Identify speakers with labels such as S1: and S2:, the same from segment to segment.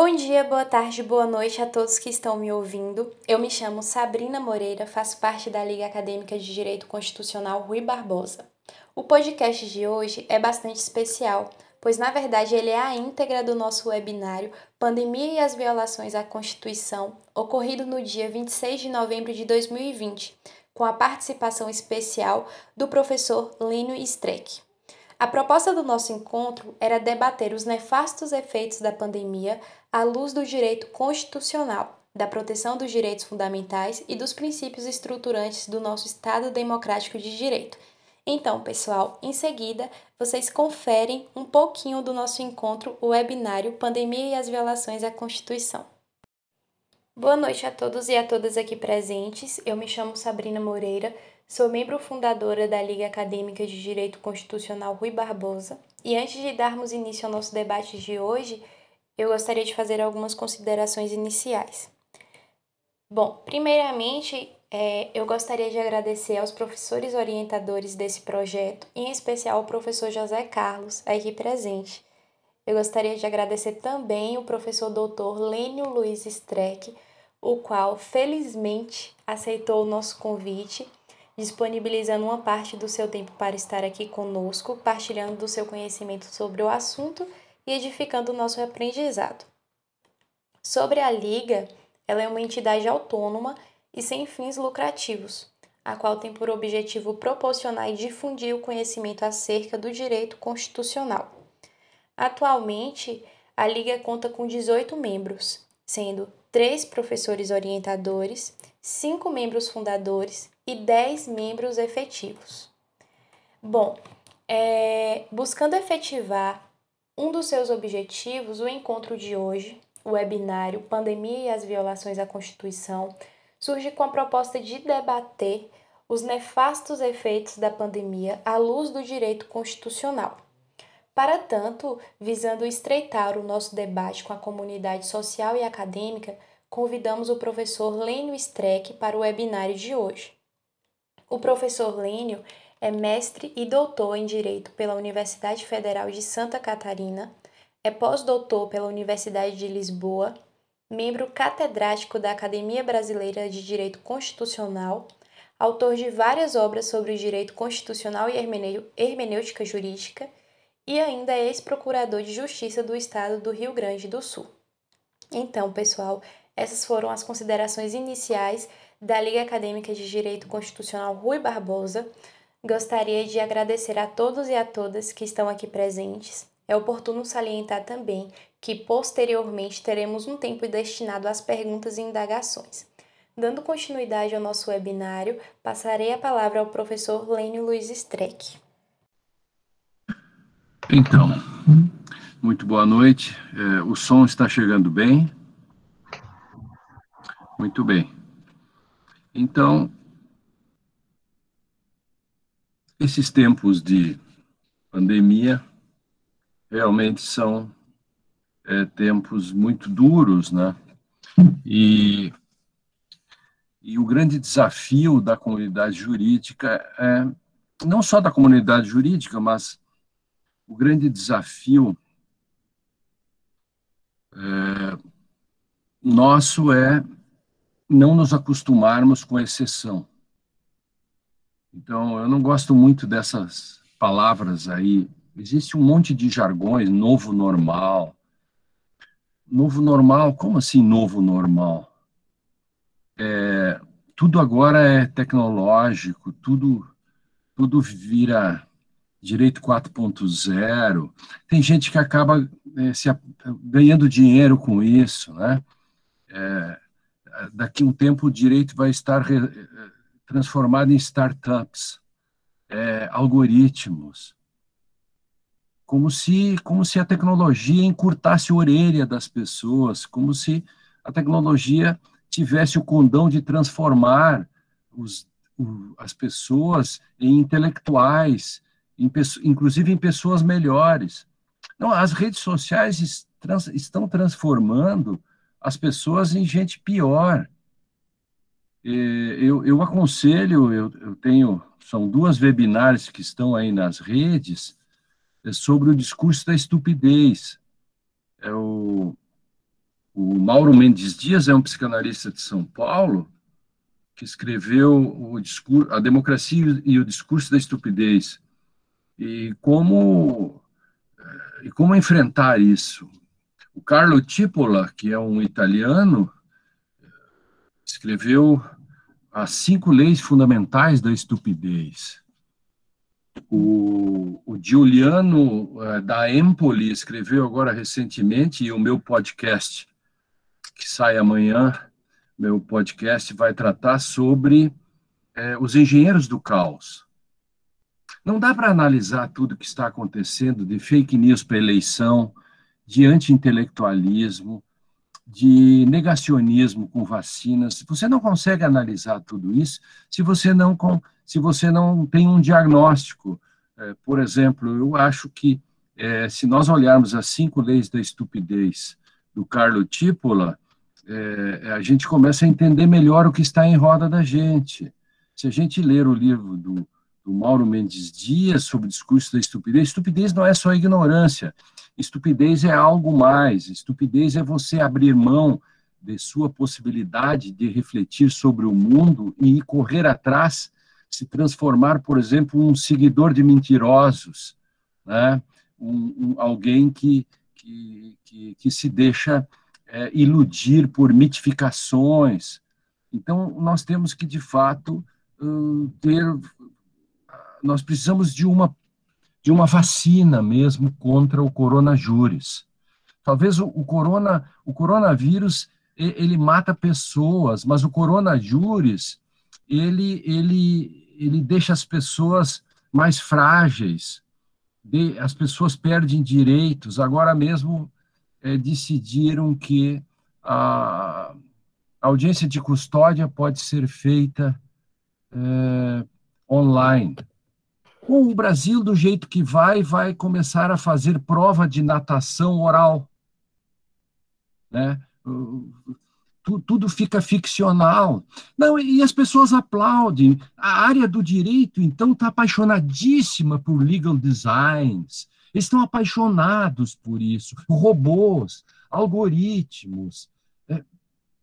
S1: Bom dia, boa tarde, boa noite a todos que estão me ouvindo. Eu me chamo Sabrina Moreira, faço parte da Liga Acadêmica de Direito Constitucional Rui Barbosa. O podcast de hoje é bastante especial, pois na verdade ele é a íntegra do nosso webinário Pandemia e as Violações à Constituição, ocorrido no dia 26 de novembro de 2020, com a participação especial do professor Lino Streck. A proposta do nosso encontro era debater os nefastos efeitos da pandemia à luz do direito constitucional, da proteção dos direitos fundamentais e dos princípios estruturantes do nosso Estado democrático de direito. Então, pessoal, em seguida, vocês conferem um pouquinho do nosso encontro, o webinário Pandemia e as Violações à Constituição. Boa noite a todos e a todas aqui presentes. Eu me chamo Sabrina Moreira, Sou membro fundadora da Liga Acadêmica de Direito Constitucional Rui Barbosa e antes de darmos início ao nosso debate de hoje, eu gostaria de fazer algumas considerações iniciais. Bom, primeiramente, é, eu gostaria de agradecer aos professores orientadores desse projeto, em especial ao professor José Carlos, aqui presente. Eu gostaria de agradecer também o professor doutor Lênio Luiz Streck, o qual felizmente aceitou o nosso convite disponibilizando uma parte do seu tempo para estar aqui conosco, partilhando do seu conhecimento sobre o assunto e edificando o nosso aprendizado. Sobre a Liga, ela é uma entidade autônoma e sem fins lucrativos, a qual tem por objetivo proporcionar e difundir o conhecimento acerca do direito constitucional. Atualmente, a Liga conta com 18 membros, sendo três professores orientadores, cinco membros fundadores e 10 membros efetivos. Bom, é, buscando efetivar um dos seus objetivos, o encontro de hoje, o webinário Pandemia e as Violações à Constituição, surge com a proposta de debater os nefastos efeitos da pandemia à luz do direito constitucional. Para tanto, visando estreitar o nosso debate com a comunidade social e acadêmica, convidamos o professor Lênio Streck para o webinário de hoje. O professor Lênio é mestre e doutor em Direito pela Universidade Federal de Santa Catarina, é pós-doutor pela Universidade de Lisboa, membro catedrático da Academia Brasileira de Direito Constitucional, autor de várias obras sobre o direito constitucional e hermenêutica jurídica e ainda é ex-procurador de Justiça do Estado do Rio Grande do Sul. Então, pessoal, essas foram as considerações iniciais da Liga Acadêmica de Direito Constitucional Rui Barbosa. Gostaria de agradecer a todos e a todas que estão aqui presentes. É oportuno salientar também que posteriormente teremos um tempo destinado às perguntas e indagações. Dando continuidade ao nosso webinário, passarei a palavra ao professor Lênio Luiz Streck.
S2: Então, muito boa noite. É, o som está chegando bem? Muito bem. Então, esses tempos de pandemia realmente são é, tempos muito duros, né? E, e o grande desafio da comunidade jurídica é não só da comunidade jurídica, mas o grande desafio é, nosso é não nos acostumarmos com a exceção. Então, eu não gosto muito dessas palavras aí. Existe um monte de jargões, novo normal. Novo normal, como assim novo normal? É, tudo agora é tecnológico, tudo, tudo vira direito 4.0. Tem gente que acaba é, se, ganhando dinheiro com isso, né? É, daqui um tempo o direito vai estar transformado em startups, é, algoritmos, como se, como se a tecnologia encurtasse a orelha das pessoas, como se a tecnologia tivesse o condão de transformar os, o, as pessoas em intelectuais, em, inclusive em pessoas melhores. Não, as redes sociais trans, estão transformando as pessoas em gente pior. Eu, eu aconselho, eu, eu tenho, são duas webinars que estão aí nas redes, é sobre o discurso da estupidez. É o, O Mauro Mendes Dias é um psicanalista de São Paulo que escreveu o discurso, a democracia e o discurso da estupidez e como eh, e como enfrentar isso. O Carlo Tipola, que é um italiano, escreveu as cinco leis fundamentais da estupidez. O, o Giuliano uh, da Empoli escreveu agora recentemente, e o meu podcast, que sai amanhã, meu podcast vai tratar sobre eh, os engenheiros do caos. Não dá para analisar tudo que está acontecendo de fake news para eleição, de anti-intelectualismo, de negacionismo com vacinas. Você não consegue analisar tudo isso se você não, se você não tem um diagnóstico. É, por exemplo, eu acho que é, se nós olharmos as cinco leis da estupidez do Carlo Tipola, é, a gente começa a entender melhor o que está em roda da gente. Se a gente ler o livro do, do Mauro Mendes Dias sobre o discurso da estupidez, estupidez não é só ignorância, Estupidez é algo mais. Estupidez é você abrir mão de sua possibilidade de refletir sobre o mundo e correr atrás, se transformar, por exemplo, um seguidor de mentirosos, né? Um, um, alguém que, que, que, que, se deixa é, iludir por mitificações. Então, nós temos que, de fato, ter. Nós precisamos de uma de uma vacina mesmo contra o coronavírus. Talvez o, o, corona, o coronavírus ele mata pessoas, mas o coronavírus ele, ele, ele deixa as pessoas mais frágeis, de, as pessoas perdem direitos. Agora mesmo é, decidiram que a, audiência de custódia pode ser feita é, online com o Brasil, do jeito que vai, vai começar a fazer prova de natação oral. Né? Tudo fica ficcional. Não, e as pessoas aplaudem. A área do direito, então, está apaixonadíssima por legal designs. Eles estão apaixonados por isso. Robôs, algoritmos. É,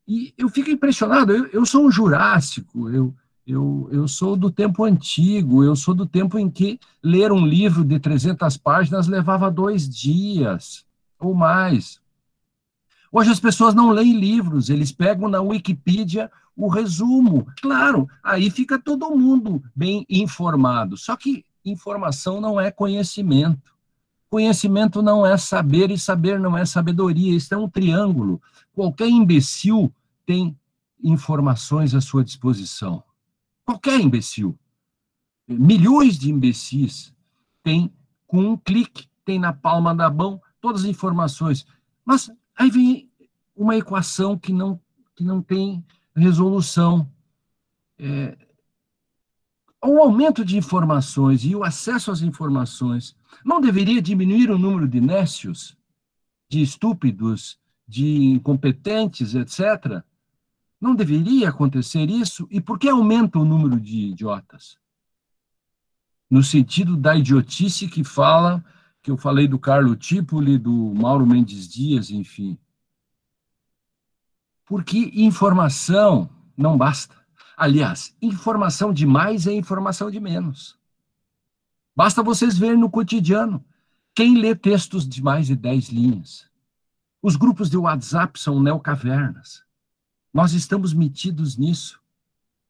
S2: e eu fico impressionado. Eu, eu sou um jurássico. Eu, eu, eu sou do tempo antigo, eu sou do tempo em que ler um livro de 300 páginas levava dois dias ou mais. Hoje as pessoas não leem livros, eles pegam na Wikipedia o resumo. Claro, aí fica todo mundo bem informado. Só que informação não é conhecimento. Conhecimento não é saber e saber não é sabedoria. Isso é um triângulo. Qualquer imbecil tem informações à sua disposição. Qualquer imbecil. Milhões de imbecis têm, com um clique, tem na palma da mão todas as informações. Mas aí vem uma equação que não, que não tem resolução. É, o aumento de informações e o acesso às informações não deveria diminuir o número de nécios, de estúpidos, de incompetentes, etc. Não deveria acontecer isso? E por que aumenta o número de idiotas? No sentido da idiotice que fala, que eu falei do Carlo Tipoli, do Mauro Mendes Dias, enfim. Porque informação não basta. Aliás, informação demais é informação de menos. Basta vocês verem no cotidiano. Quem lê textos de mais de 10 linhas? Os grupos de WhatsApp são neocavernas. Nós estamos metidos nisso.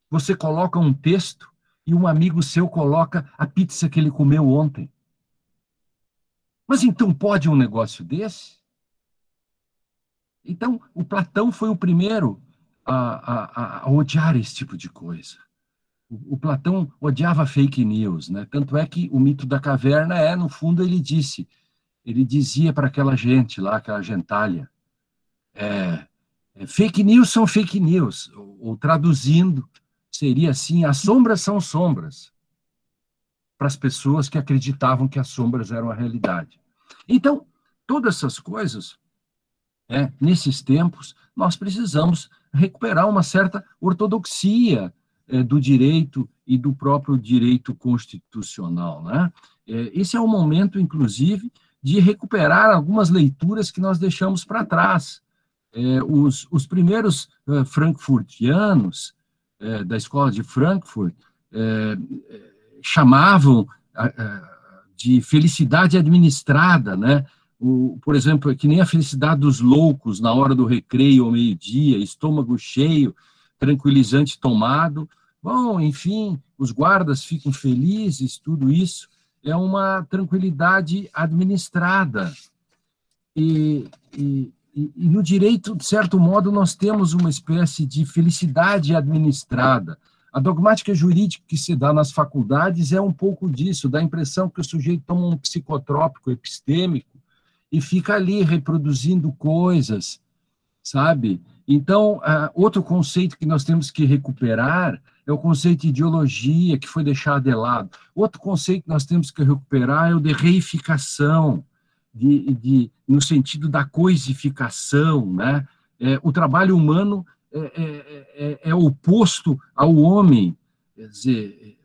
S2: Você coloca um texto e um amigo seu coloca a pizza que ele comeu ontem. Mas então pode um negócio desse? Então, o Platão foi o primeiro a, a, a odiar esse tipo de coisa. O, Platão odiava fake news, né? Tanto é que o mito da caverna é, no fundo, ele disse, ele dizia para aquela gente lá, aquela gentalha, é, fake news são fake news, ou, ou traduzindo, seria assim: as sombras são sombras, para as pessoas que acreditavam que as sombras eram a realidade. Então, todas essas coisas, é, nesses tempos, nós precisamos recuperar uma certa ortodoxia é, do direito e do próprio direito constitucional. Né? É, esse é o momento, inclusive, de recuperar algumas leituras que nós deixamos para trás é, os, os primeiros uh, frankfurtianos é, da escola de Frankfurt é, chamavam de felicidade administrada, né? O, por exemplo, é que nem a felicidade dos loucos na hora do recreio ao meio-dia, estômago cheio, tranquilizante tomado. Bom, enfim, os guardas ficam felizes, tudo isso é uma tranquilidade administrada. E, e, e, no direito, de certo modo, nós temos uma espécie de felicidade administrada. A dogmática jurídica que se dá nas faculdades é um pouco disso, dá a impressão que o sujeito toma um psicotrópico epistêmico e fica ali reproduzindo coisas, sabe? Então, outro conceito que nós temos que recuperar é o conceito de ideologia, que foi deixado de lado. Outro conceito que nós temos que recuperar é o de reificação, de, de, no sentido da coisificação. Né? É, o trabalho humano é, é, é, é, oposto ao homem. Quer dizer,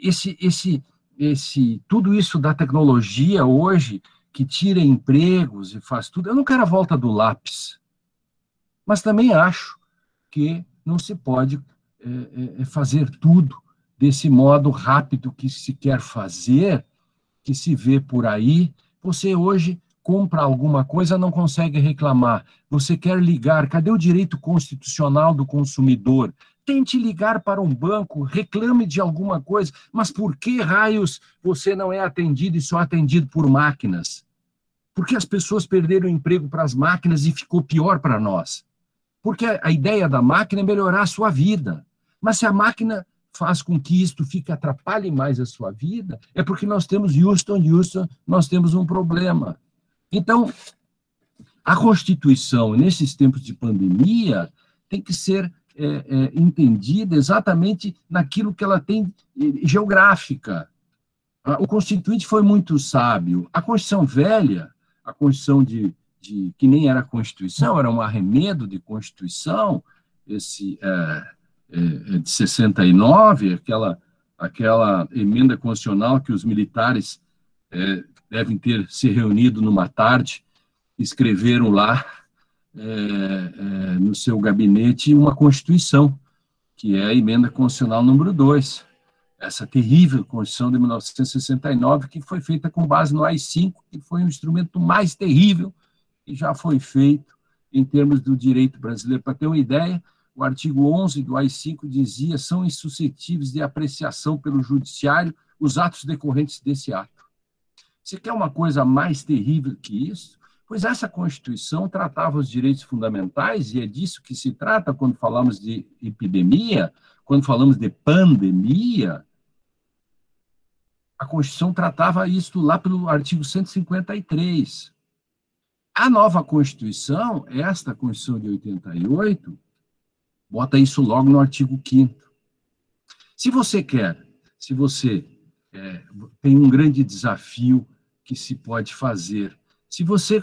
S2: esse, esse, esse, tudo isso da tecnologia hoje, que tira empregos e faz tudo, eu não quero a volta do lápis. Mas também acho que não se pode é, é, fazer tudo desse modo rápido que se quer fazer, que se vê por aí. Você hoje compra alguma coisa, não consegue reclamar. Você quer ligar, cadê o direito constitucional do consumidor? Tente ligar para um banco, reclame de alguma coisa, mas por que raios você não é atendido e só atendido por máquinas? Porque as pessoas perderam o emprego para as máquinas e ficou pior para nós. Porque a ideia da máquina é melhorar a sua vida. Mas se a máquina faz com que isto fique atrapalhe mais a sua vida, é porque nós temos Houston, Houston, nós temos um problema. Então, a Constituição, nesses tempos de pandemia, tem que ser é, é, entendida exatamente naquilo que ela tem geográfica. O Constituinte foi muito sábio. A Constituição velha, a Constituição de de que nem era Constituição, era um arremedo de Constituição, esse é, de 69, aquela, aquela emenda constitucional que os militares é, devem ter se reunido numa tarde, escreveram lá é, é, no seu gabinete uma Constituição, que é a emenda constitucional número 2, essa terrível Constituição de 1969, que foi feita com base no AI-5, que foi um instrumento mais terrível que já foi feito em termos do direito brasileiro. Para ter uma ideia, o artigo 11 do AI-5 dizia são insuscetíveis de apreciação pelo judiciário os atos decorrentes desse ato. Você quer uma coisa mais terrível que isso? Pois essa Constituição tratava os direitos fundamentais, e é disso que se trata quando falamos de epidemia, quando falamos de pandemia. A Constituição tratava isso lá pelo artigo 153. A nova Constituição, esta Constituição de 88, bota isso logo no artigo 5 Se você quer, se você é, tem um grande desafio que se pode fazer, se você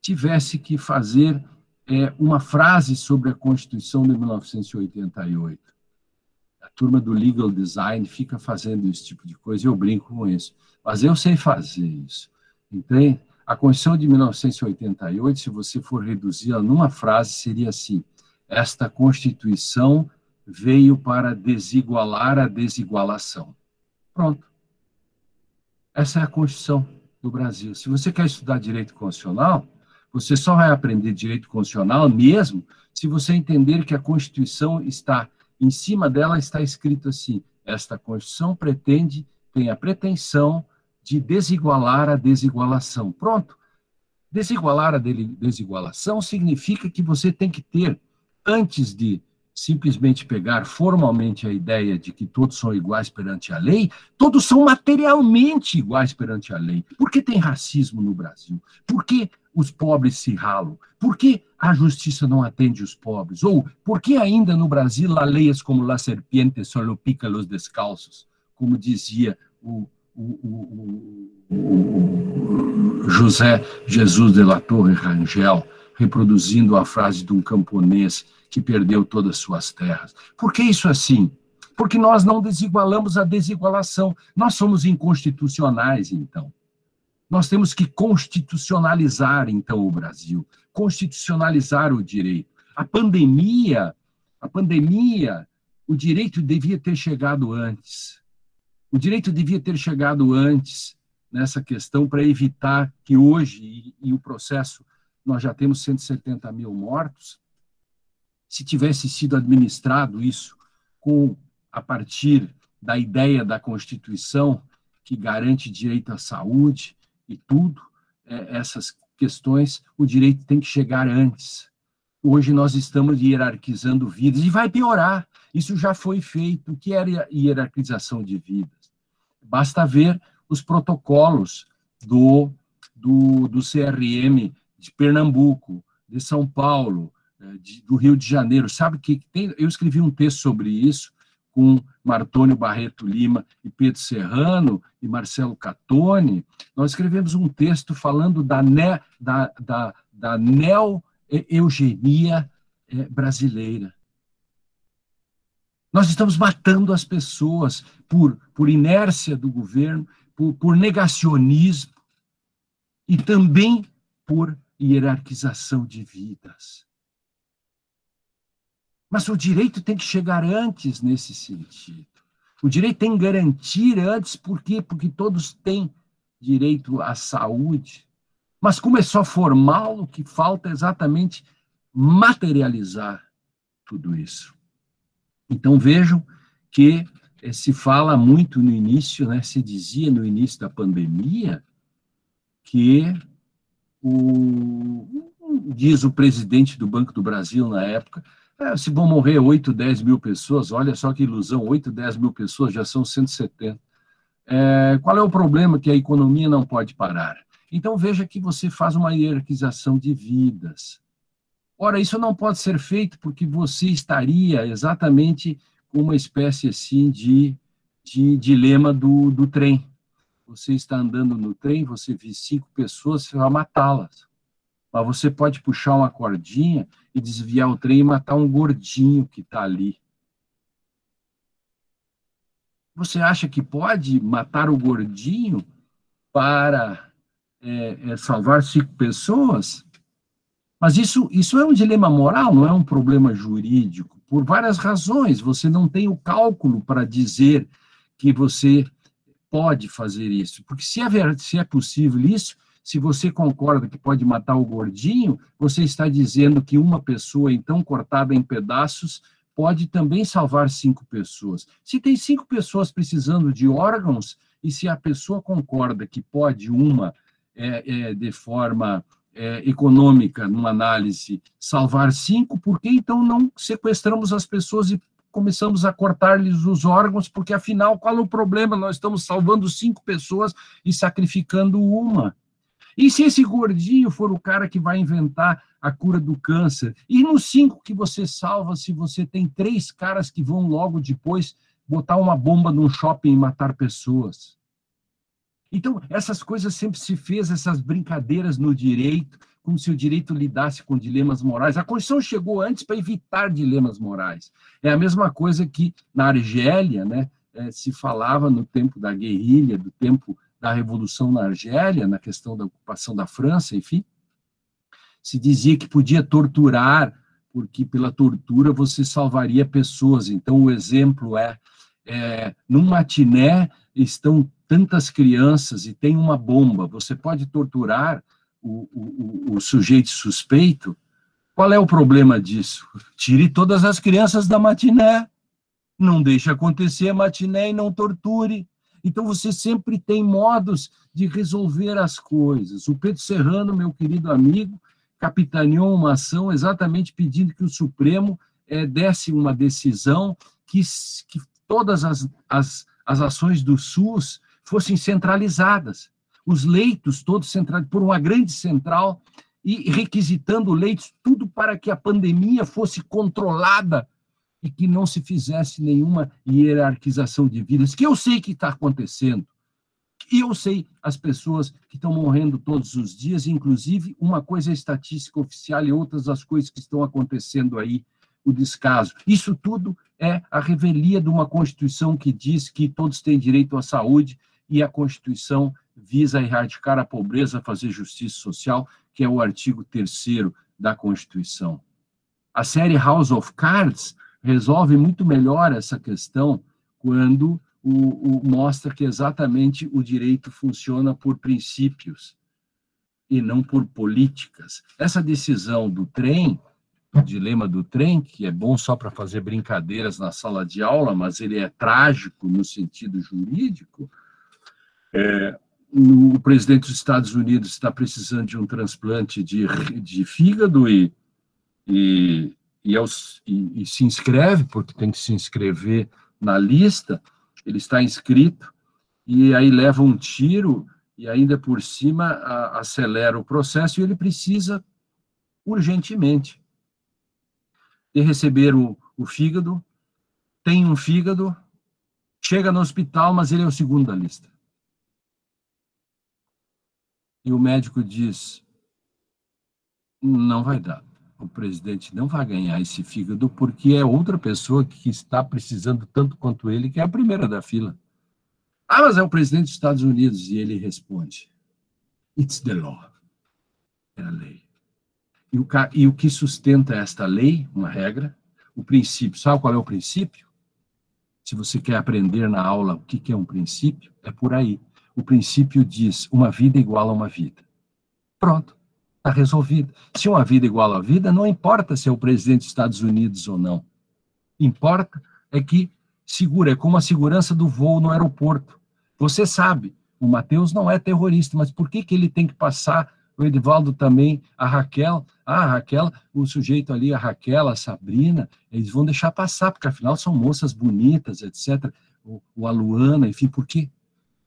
S2: tivesse que fazer é, uma frase sobre a Constituição de 1988, a turma do legal design fica fazendo esse tipo de coisa, eu brinco com isso, mas eu sei fazer isso, entende? A Constituição de 1988, se você for reduzi-la numa frase, seria assim: esta Constituição veio para desigualar a desigualação. Pronto. Essa é a Constituição do Brasil. Se você quer estudar direito constitucional, você só vai aprender direito constitucional mesmo se você entender que a Constituição está em cima dela está escrito assim: esta Constituição pretende, tem a pretensão de desigualar a desigualação. Pronto. Desigualar a desigualação significa que você tem que ter, antes de simplesmente pegar formalmente a ideia de que todos são iguais perante a lei, todos são materialmente iguais perante a lei. Por que tem racismo no Brasil? Por que os pobres se ralam? Por que a justiça não atende os pobres? Ou por que ainda no Brasil há leis como la serpiente solo pica los descalços? Como dizia o o, o, o, José Jesus de la Torre Rangel, reproduzindo a frase de um camponês que perdeu todas as suas terras. Por que isso assim? Porque nós não desigualamos a desigualação. Nós somos inconstitucionais, então. Nós temos que constitucionalizar, então, o Brasil, constitucionalizar o direito. A pandemia, a pandemia, o direito devia ter chegado antes. O direito devia ter chegado antes nessa questão para evitar que hoje, e, e o processo, nós já temos 170 mil mortos, se tivesse sido administrado isso com a partir da ideia da Constituição que garante direito à saúde e tudo, é, essas questões, o direito tem que chegar antes. Hoje nós estamos hierarquizando vidas e vai piorar. Isso já foi feito. O que era hierarquização de vidas? Basta ver os protocolos do, do, do CRM de Pernambuco, de São Paulo, eh, de, do Rio de Janeiro. Sabe que tem, eu escrevi um texto sobre isso com Martônio Barreto Lima e Pedro Serrano e Marcelo Catone. Nós escrevemos um texto falando da, ne, da, da, da neo-eugenia eh, brasileira. Nós estamos matando as pessoas por, por inércia do governo, por, por negacionismo e também por hierarquização de vidas. Mas o direito tem que chegar antes nesse sentido. O direito tem que garantir antes, por quê? Porque todos têm direito à saúde. Mas como é só formal, o que falta é exatamente materializar tudo isso. Então vejam que eh, se fala muito no início, né, se dizia no início da pandemia, que o, diz o presidente do Banco do Brasil na época, é, se vão morrer 8, 10 mil pessoas, olha só que ilusão, 8, 10 mil pessoas já são 170. É, qual é o problema que a economia não pode parar? Então veja que você faz uma hierarquização de vidas. Ora, isso não pode ser feito porque você estaria exatamente com uma espécie assim de, de dilema do, do trem. Você está andando no trem, você vê cinco pessoas, você vai matá-las. Mas você pode puxar uma cordinha e desviar o trem e matar um gordinho que está ali. Você acha que pode matar o gordinho para é, é, salvar cinco pessoas? Mas isso, isso é um dilema moral, não é um problema jurídico, por várias razões. Você não tem o cálculo para dizer que você pode fazer isso. Porque se é, se é possível isso, se você concorda que pode matar o gordinho, você está dizendo que uma pessoa, então cortada em pedaços, pode também salvar cinco pessoas. Se tem cinco pessoas precisando de órgãos, e se a pessoa concorda que pode uma, é, é, de forma é, econômica, numa análise, salvar cinco, por que então não sequestramos as pessoas e começamos a cortar-lhes os órgãos? Porque afinal, qual é o problema? Nós estamos salvando cinco pessoas e sacrificando uma. E se esse gordinho for o cara que vai inventar a cura do câncer? E nos cinco que você salva, se você tem três caras que vão logo depois botar uma bomba num shopping e matar pessoas? Então, essas coisas sempre se fez, essas brincadeiras no direito, como se o direito lidasse com dilemas morais. A Constituição chegou antes para evitar dilemas morais. É a mesma coisa que na Argélia, né, eh, se falava no tempo da guerrilha, do tempo da Revolução na Argélia, na questão da ocupação da França, enfim, se dizia que podia torturar, porque pela tortura você salvaria pessoas. Então, o exemplo é, é num matiné estão tantas crianças e tem uma bomba, você pode torturar o, o, o sujeito suspeito? Qual é o problema disso? Tire todas as crianças da matiné. Não deixe acontecer a matiné e não torture. Então, você sempre tem modos de resolver as coisas. O Pedro Serrano, meu querido amigo, capitaneou uma ação exatamente pedindo que o Supremo é, desse uma decisão que, que todas as, as, as ações do SUS fossem centralizadas. Os leitos todos centralizados por uma grande central e requisitando leitos, tudo para que a pandemia fosse controlada e que não se fizesse nenhuma hierarquização de vidas, que eu sei que está acontecendo. E eu sei as pessoas que estão morrendo todos os dias, inclusive uma coisa é estatística oficial e outras as coisas que estão acontecendo aí, o descaso. Isso tudo é a revelia de uma Constituição que diz que todos têm direito à saúde e a Constituição visa erradicar a pobreza, fazer justiça social, que é o artigo 3 da Constituição. A série House of Cards resolve muito melhor essa questão quando o, o, mostra que exatamente o direito funciona por princípios e não por políticas. Essa decisão do trem, o dilema do trem, que é bom só para fazer brincadeiras na sala de aula, mas ele é trágico no sentido jurídico, é, o presidente dos Estados Unidos está precisando de um transplante de, de fígado e, e, e, e, e se inscreve, porque tem que se inscrever na lista, ele está inscrito, e aí leva um tiro e ainda por cima a, acelera o processo e ele precisa urgentemente de receber o, o fígado, tem um fígado, chega no hospital, mas ele é o segundo da lista e o médico diz: não vai dar. O presidente não vai ganhar esse fígado porque é outra pessoa que está precisando tanto quanto ele, que é a primeira da fila. Ah, mas é o presidente dos Estados Unidos. E ele responde: It's the law. É a lei. E o, e o que sustenta esta lei, uma regra, o princípio. Sabe qual é o princípio? Se você quer aprender na aula o que é um princípio, é por aí o princípio diz uma vida igual a uma vida. Pronto, está resolvido. Se uma vida igual a vida, não importa se é o presidente dos Estados Unidos ou não. Importa é que segura, é como a segurança do voo no aeroporto. Você sabe, o Matheus não é terrorista, mas por que, que ele tem que passar, o Edivaldo também, a Raquel, a Raquel, o sujeito ali, a Raquel, a Sabrina, eles vão deixar passar, porque afinal são moças bonitas, etc. O, o Aluana, enfim, por quê?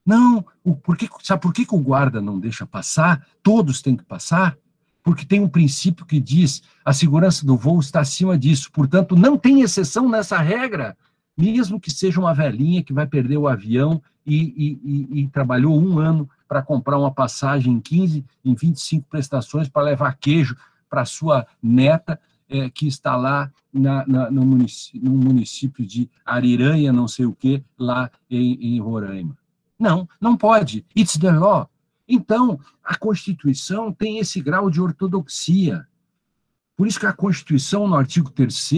S2: Não, o, por que, sabe por que, que o guarda não deixa passar? Todos têm que passar? Porque tem um princípio que diz a segurança do voo está acima disso. Portanto, não tem exceção nessa regra, mesmo que seja uma velhinha que vai perder o avião e, e, e, e trabalhou um ano para comprar uma passagem em 15, em 25 prestações para levar queijo para sua neta, é, que está lá na, na, no, município, no, município, de Ariranha, não sei o que, lá em, em Roraima. Não, não pode. It's the law. Então, a Constituição tem esse grau de ortodoxia. Por isso que a Constituição, no artigo 3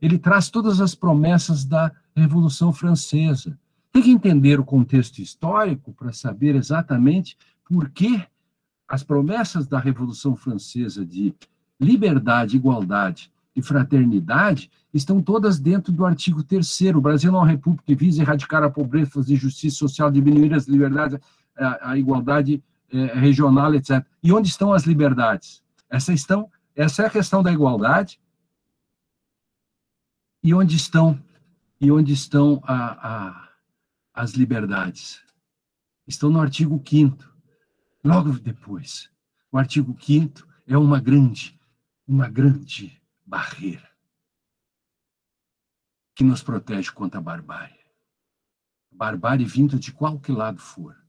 S2: ele traz todas as promessas da Revolução Francesa. Tem que entender o contexto histórico para saber exatamente por que as promessas da Revolução Francesa de liberdade, igualdade e fraternidade estão todas dentro do artigo 3 O Brasil é uma república que visa erradicar a pobreza, fazer justiça social, diminuir as liberdades, a, a igualdade é, regional, etc. E onde estão as liberdades? Essa, estão, essa é a questão da igualdade. E onde estão, e onde estão a, a, as liberdades? Estão no artigo 5 Logo depois, o artigo 5 é uma grande, uma grande barreira que nos protege contra a barbárie. Barbárie vindo de qualquer lado for.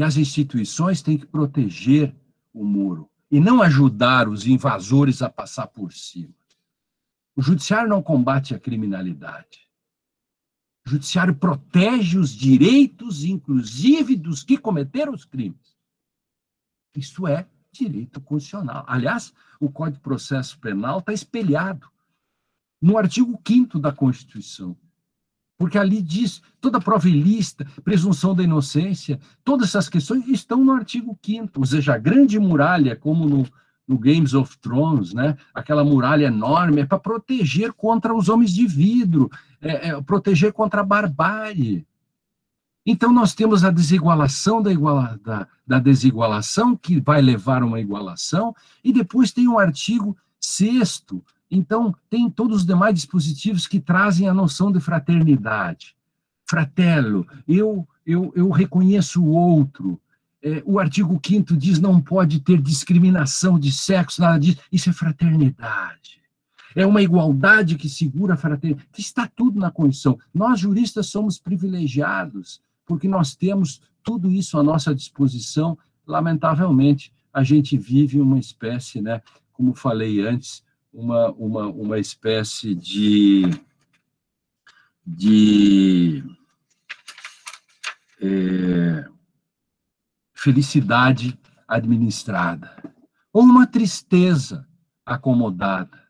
S2: E as instituições têm que proteger o muro e não ajudar os invasores a passar por cima. O judiciário não combate a criminalidade. O judiciário protege os direitos, inclusive dos que cometeram os crimes. Isso é direito constitucional. Aliás, o Código de Processo Penal está espelhado no artigo 5 da Constituição. Porque ali diz, toda prova ilícita, presunção da inocência, todas essas questões estão no artigo 5 Ou seja, a grande muralha, como no, no Games of Thrones, né? aquela muralha enorme, é para proteger contra os homens de vidro, é, é, proteger contra a barbárie. Então, nós temos a desigualação da, iguala, da, da desigualação, que vai levar a uma igualação, e depois tem o artigo sexto. Então, tem todos os demais dispositivos que trazem a noção de fraternidade. Fratello, eu, eu, eu reconheço o outro. É, o artigo 5 diz não pode ter discriminação de sexo, nada disso. Isso é fraternidade. É uma igualdade que segura a fraternidade. Está tudo na Constituição. Nós, juristas, somos privilegiados porque nós temos tudo isso à nossa disposição. Lamentavelmente, a gente vive uma espécie, né, como falei antes, uma, uma, uma espécie de, de é, felicidade administrada, ou uma tristeza acomodada,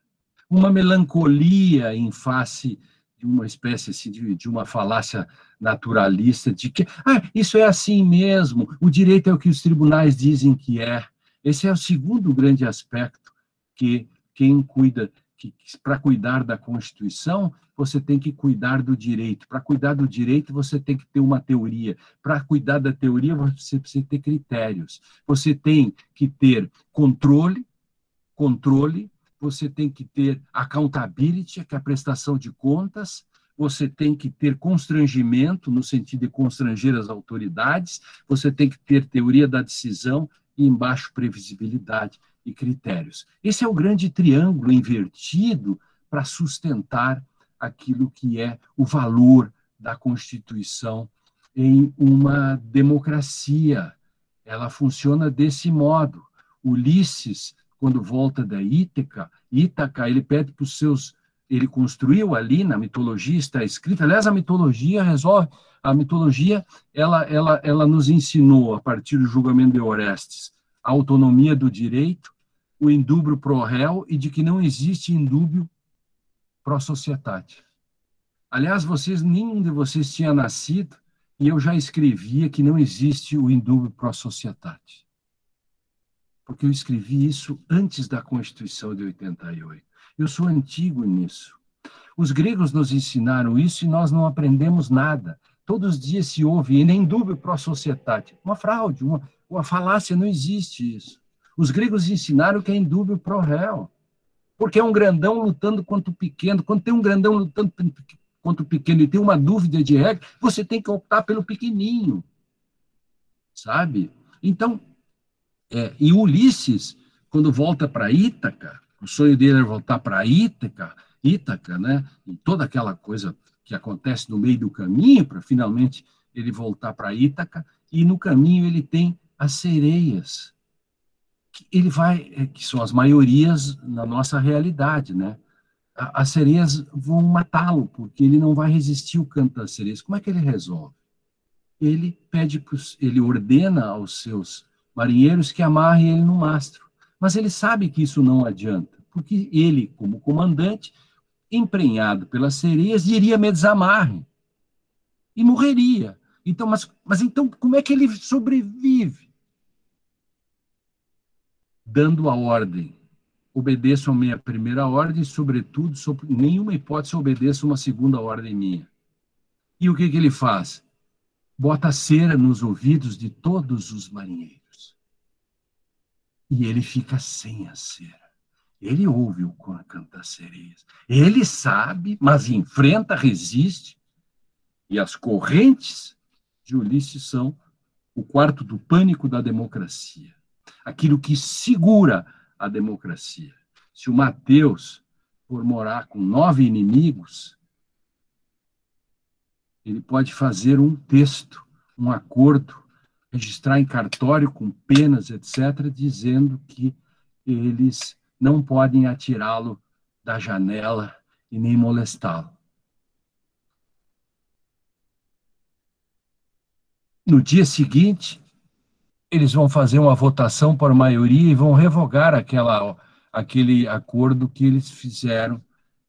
S2: uma melancolia em face de uma espécie assim, de, de, uma falácia naturalista de que ah, isso é assim mesmo, o direito é o que os tribunais dizem que é. Esse é o segundo grande aspecto que quem cuida, que, para cuidar da Constituição, você tem que cuidar do direito. Para cuidar do direito, você tem que ter uma teoria. Para cuidar da teoria, você precisa ter critérios. Você tem que ter controle, controle, você tem que ter accountability, que é a prestação de contas, você tem que ter constrangimento, no sentido de constranger as autoridades, você tem que ter teoria da decisão e embaixo previsibilidade e critérios. Esse é o grande triângulo invertido para sustentar aquilo que é o valor da Constituição em uma democracia. Ela funciona desse modo. Ulisses, quando volta da Ítaca, Ítaca, ele pede para os seus ele construiu ali na mitologia está escrito. Aliás, a mitologia resolve. A mitologia ela ela ela nos ensinou a partir do julgamento de Orestes a autonomia do direito, o indúbio pro réu e de que não existe indúbio pro societate. Aliás, vocês nenhum de vocês tinha nascido e eu já escrevia que não existe o indúbio pro societate. Porque eu escrevi isso antes da Constituição de 88. Eu sou antigo nisso. Os gregos nos ensinaram isso e nós não aprendemos nada. Todos os dias se ouve, e nem dúvida pro societate. Uma fraude, uma, uma falácia, não existe isso. Os gregos ensinaram que é indúbio pro réu. Porque é um grandão lutando contra o pequeno. Quando tem um grandão lutando contra o pequeno e tem uma dúvida de regra, você tem que optar pelo pequenininho. Sabe? Então, é, e Ulisses, quando volta para Ítaca, o sonho dele era voltar para Ítaca, Ítaca, né? E toda aquela coisa que acontece no meio do caminho para finalmente ele voltar para Ítaca, e no caminho ele tem as sereias. Que ele vai, é, que são as maiorias na nossa realidade, né? As sereias vão matá-lo, porque ele não vai resistir o canto das sereias. Como é que ele resolve? Ele pede, ele ordena aos seus marinheiros que amarrem ele no mastro. Mas ele sabe que isso não adianta, porque ele, como comandante, emprenhado pelas sereias, diria me desamarre e morreria. Então, mas, mas então como é que ele sobrevive? Dando a ordem. Obedeçam a minha primeira ordem, sobretudo, sob nenhuma hipótese obedeça uma segunda ordem minha. E o que, que ele faz? Bota cera nos ouvidos de todos os marinheiros. E ele fica sem a cera. Ele ouve o canto das sereias. Ele sabe, mas enfrenta, resiste. E as correntes de Ulisses são o quarto do pânico da democracia. Aquilo que segura a democracia. Se o Mateus for morar com nove inimigos, ele pode fazer um texto, um acordo, registrar em cartório com penas, etc., dizendo que eles não podem atirá-lo da janela e nem molestá-lo. No dia seguinte, eles vão fazer uma votação por maioria e vão revogar aquela, aquele acordo que eles fizeram,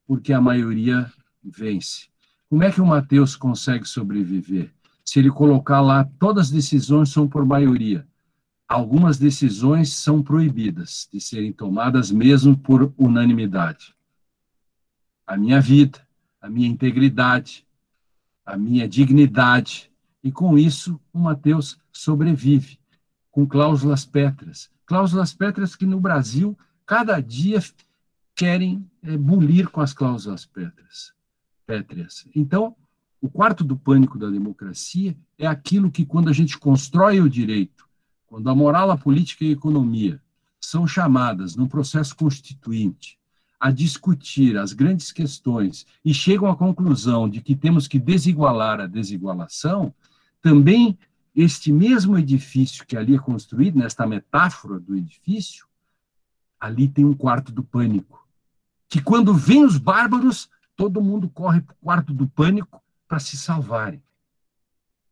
S2: porque a maioria vence. Como é que o Mateus consegue sobreviver? Se ele colocar lá, todas as decisões são por maioria algumas decisões são proibidas de serem tomadas mesmo por unanimidade. A minha vida, a minha integridade, a minha dignidade, e com isso o Mateus sobrevive, com cláusulas pétreas. Cláusulas pétreas que no Brasil, cada dia, querem é, bulir com as cláusulas pétreas. pétreas. Então, o quarto do pânico da democracia é aquilo que, quando a gente constrói o direito, quando a moral, a política e a economia são chamadas num processo constituinte a discutir as grandes questões e chegam à conclusão de que temos que desigualar a desigualação, também este mesmo edifício que ali é construído, nesta metáfora do edifício, ali tem um quarto do pânico. Que quando vêm os bárbaros, todo mundo corre para o quarto do pânico para se salvarem.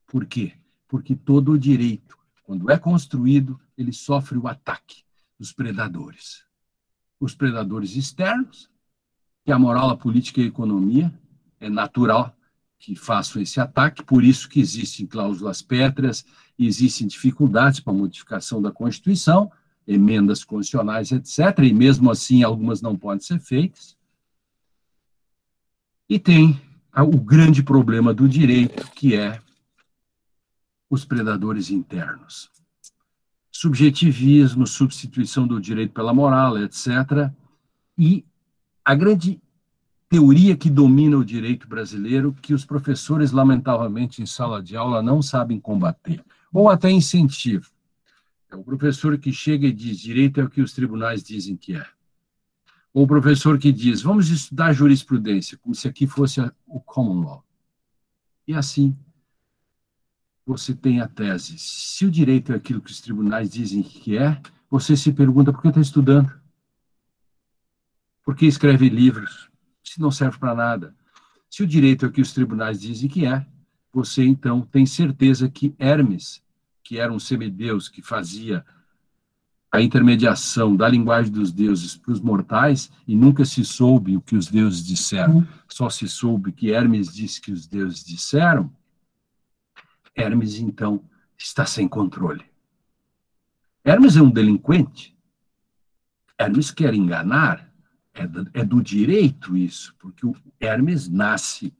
S2: Por quê? Porque todo o direito quando é construído, ele sofre o ataque dos predadores. Os predadores externos, que a moral, a política e a economia, é natural que façam esse ataque, por isso que existem cláusulas pétreas, existem dificuldades para a modificação da Constituição, emendas constitucionais, etc., e mesmo assim algumas não podem ser feitas. E tem o grande problema do direito, que é os predadores internos. Subjetivismo, substituição do direito pela moral, etc. E a grande teoria que domina o direito brasileiro, que os professores, lamentavelmente, em sala de aula não sabem combater, ou até incentivam. É o professor que chega e diz: direito é o que os tribunais dizem que é. Ou o professor que diz: vamos estudar jurisprudência, como se aqui fosse o common law. E assim, você tem a tese. Se o direito é aquilo que os tribunais dizem que é, você se pergunta por que está estudando? Por que escreve livros? Se não serve para nada. Se o direito é o que os tribunais dizem que é, você então tem certeza que Hermes, que era um semideus que fazia a intermediação da linguagem dos deuses para os mortais e nunca se soube o que os deuses disseram, uhum. só se soube que Hermes disse que os deuses disseram, Hermes, então, está sem controle. Hermes é um delinquente. Hermes quer enganar. É do, é do direito isso, porque o Hermes nasce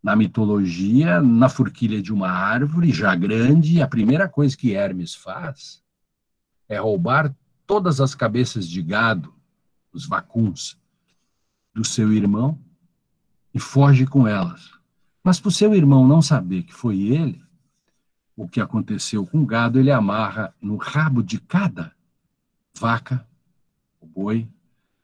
S2: na mitologia, na forquilha de uma árvore já grande, e a primeira coisa que Hermes faz é roubar todas as cabeças de gado, os vacuns, do seu irmão e foge com elas. Mas para o seu irmão não saber que foi ele, o que aconteceu com o gado, ele amarra no rabo de cada vaca, o boi,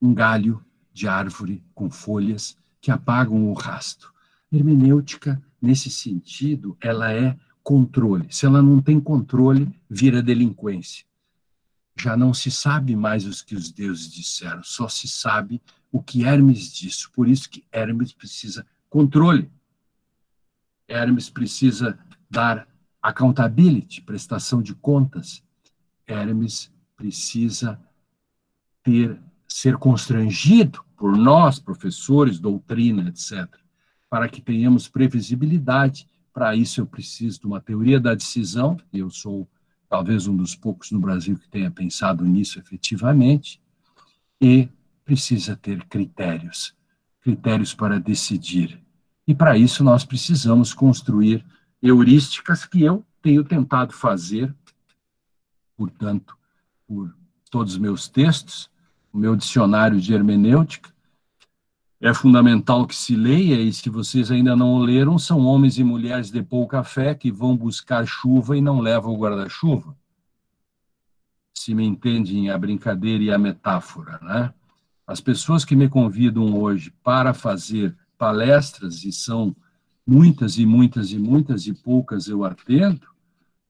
S2: um galho de árvore com folhas que apagam o rasto. Hermenêutica, nesse sentido, ela é controle. Se ela não tem controle, vira delinquência. Já não se sabe mais o que os deuses disseram, só se sabe o que Hermes disse. Por isso que Hermes precisa controle. Hermes precisa dar accountability, prestação de contas. Hermes precisa ter ser constrangido por nós, professores, doutrina, etc para que tenhamos previsibilidade. Para isso, eu preciso de uma teoria da decisão, eu sou talvez um dos poucos no Brasil que tenha pensado nisso efetivamente, e precisa ter critérios critérios para decidir. E para isso, nós precisamos construir heurísticas que eu tenho tentado fazer, portanto, por todos os meus textos, o meu dicionário de hermenêutica, é fundamental que se leia, e se vocês ainda não o leram, são homens e mulheres de pouca fé que vão buscar chuva e não levam o guarda-chuva. Se me entendem a brincadeira e a metáfora, né? As pessoas que me convidam hoje para fazer palestras, e são muitas e muitas e muitas e poucas eu atendo,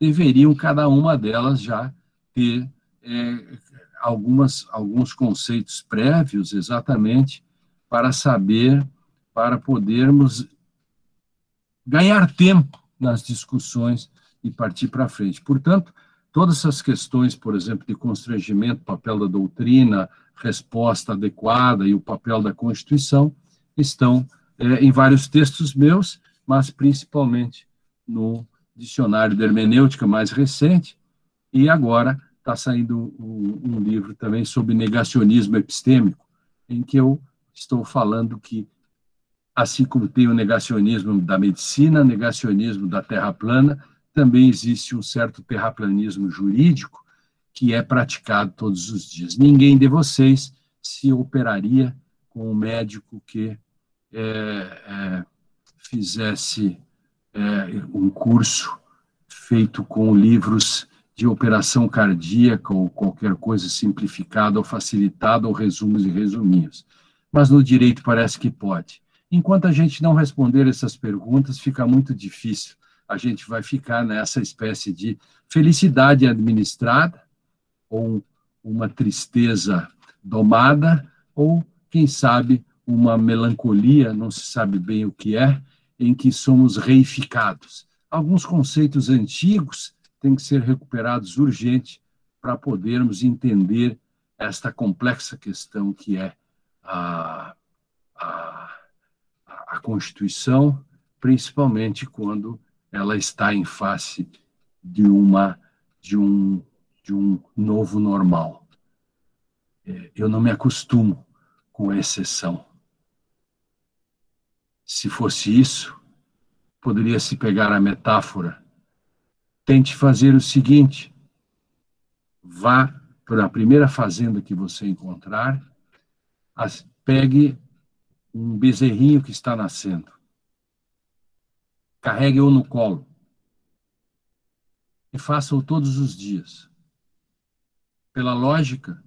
S2: deveriam cada uma delas já ter é, algumas, alguns conceitos prévios exatamente para saber, para podermos ganhar tempo nas discussões e partir para frente. Portanto, todas essas questões, por exemplo, de constrangimento, papel da doutrina, resposta adequada e o papel da Constituição, estão é, em vários textos meus, mas principalmente no Dicionário de Hermenêutica mais recente, e agora está saindo um, um livro também sobre negacionismo epistêmico, em que eu estou falando que, assim como tem o negacionismo da medicina, negacionismo da terra plana, também existe um certo terraplanismo jurídico que é praticado todos os dias. Ninguém de vocês se operaria com um médico que é, é, fizesse é, um curso feito com livros de operação cardíaca ou qualquer coisa simplificada ou facilitada ou resumos e resuminhos mas no direito parece que pode. Enquanto a gente não responder essas perguntas, fica muito difícil. A gente vai ficar nessa espécie de felicidade administrada, ou uma tristeza domada, ou, quem sabe, uma melancolia, não se sabe bem o que é, em que somos reificados. Alguns conceitos antigos têm que ser recuperados urgente para podermos entender esta complexa questão que é a, a, a Constituição, principalmente quando ela está em face de uma de um de um novo normal. É, eu não me acostumo com a exceção. Se fosse isso, poderia se pegar a metáfora. Tente fazer o seguinte: vá para a primeira fazenda que você encontrar, pegue um bezerrinho que está nascendo, carregue-o no colo e faça-o todos os dias. Pela lógica,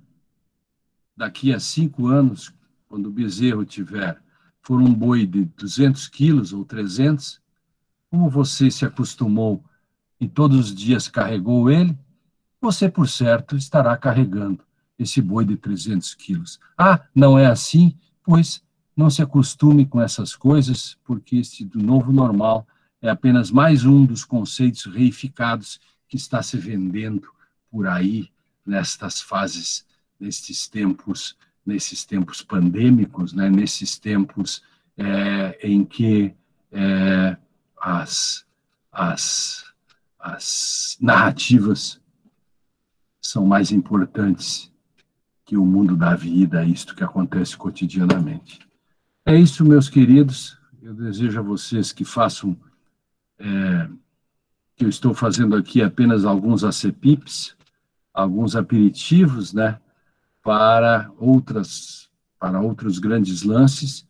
S2: daqui a cinco anos, quando o bezerro tiver for um boi de 200 quilos ou 300, como você se acostumou e todos os dias carregou ele, você, por certo, estará carregando esse boi de 300 quilos. Ah, não é assim? Pois não se acostume com essas coisas, porque este do novo normal é apenas mais um dos conceitos reificados que está se vendendo por aí nestas fases, nestes tempos, nesses tempos pandêmicos, né, nesses tempos é, em que é, as, as, as narrativas são mais importantes que o mundo da vida, isto que acontece cotidianamente. É isso, meus queridos. Eu desejo a vocês que façam, é, que eu estou fazendo aqui apenas alguns acepipes, alguns aperitivos, né, para outras, para outros grandes lances.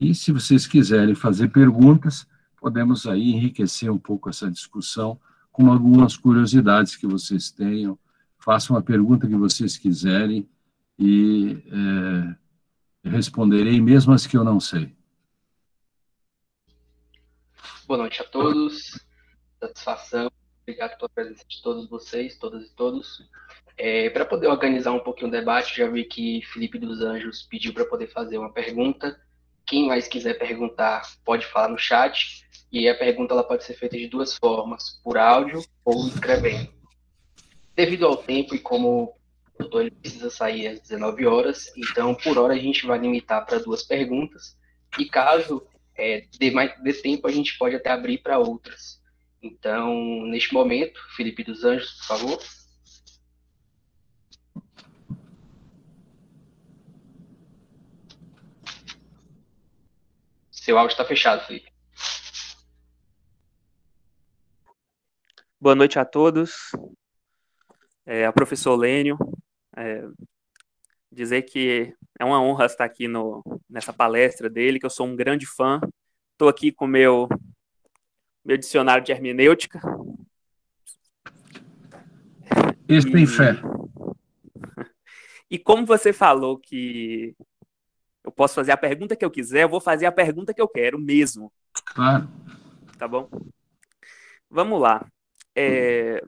S2: E se vocês quiserem fazer perguntas, podemos aí enriquecer um pouco essa discussão com algumas curiosidades que vocês tenham façam a pergunta que vocês quiserem e é, responderei mesmo as que eu não sei.
S3: Boa noite a todos. Satisfação. Obrigado pela presença de todos vocês, todas e todos. É, para poder organizar um pouquinho o debate, já vi que Felipe dos Anjos pediu para poder fazer uma pergunta. Quem mais quiser perguntar, pode falar no chat. E a pergunta ela pode ser feita de duas formas, por áudio ou escrevendo devido ao tempo e como o doutor precisa sair às 19 horas, então por hora a gente vai limitar para duas perguntas, e caso é, dê, mais, dê tempo, a gente pode até abrir para outras. Então, neste momento, Felipe dos Anjos, por favor. Seu áudio está fechado, Felipe.
S4: Boa noite a todos é, ao professor Lênio, é, dizer que é uma honra estar aqui no, nessa palestra dele, que eu sou um grande fã. Estou aqui com meu meu dicionário de hermenêutica.
S2: Isso tem fé.
S4: E como você falou que eu posso fazer a pergunta que eu quiser, eu vou fazer a pergunta que eu quero mesmo.
S2: Claro.
S4: Tá bom? Vamos lá. É,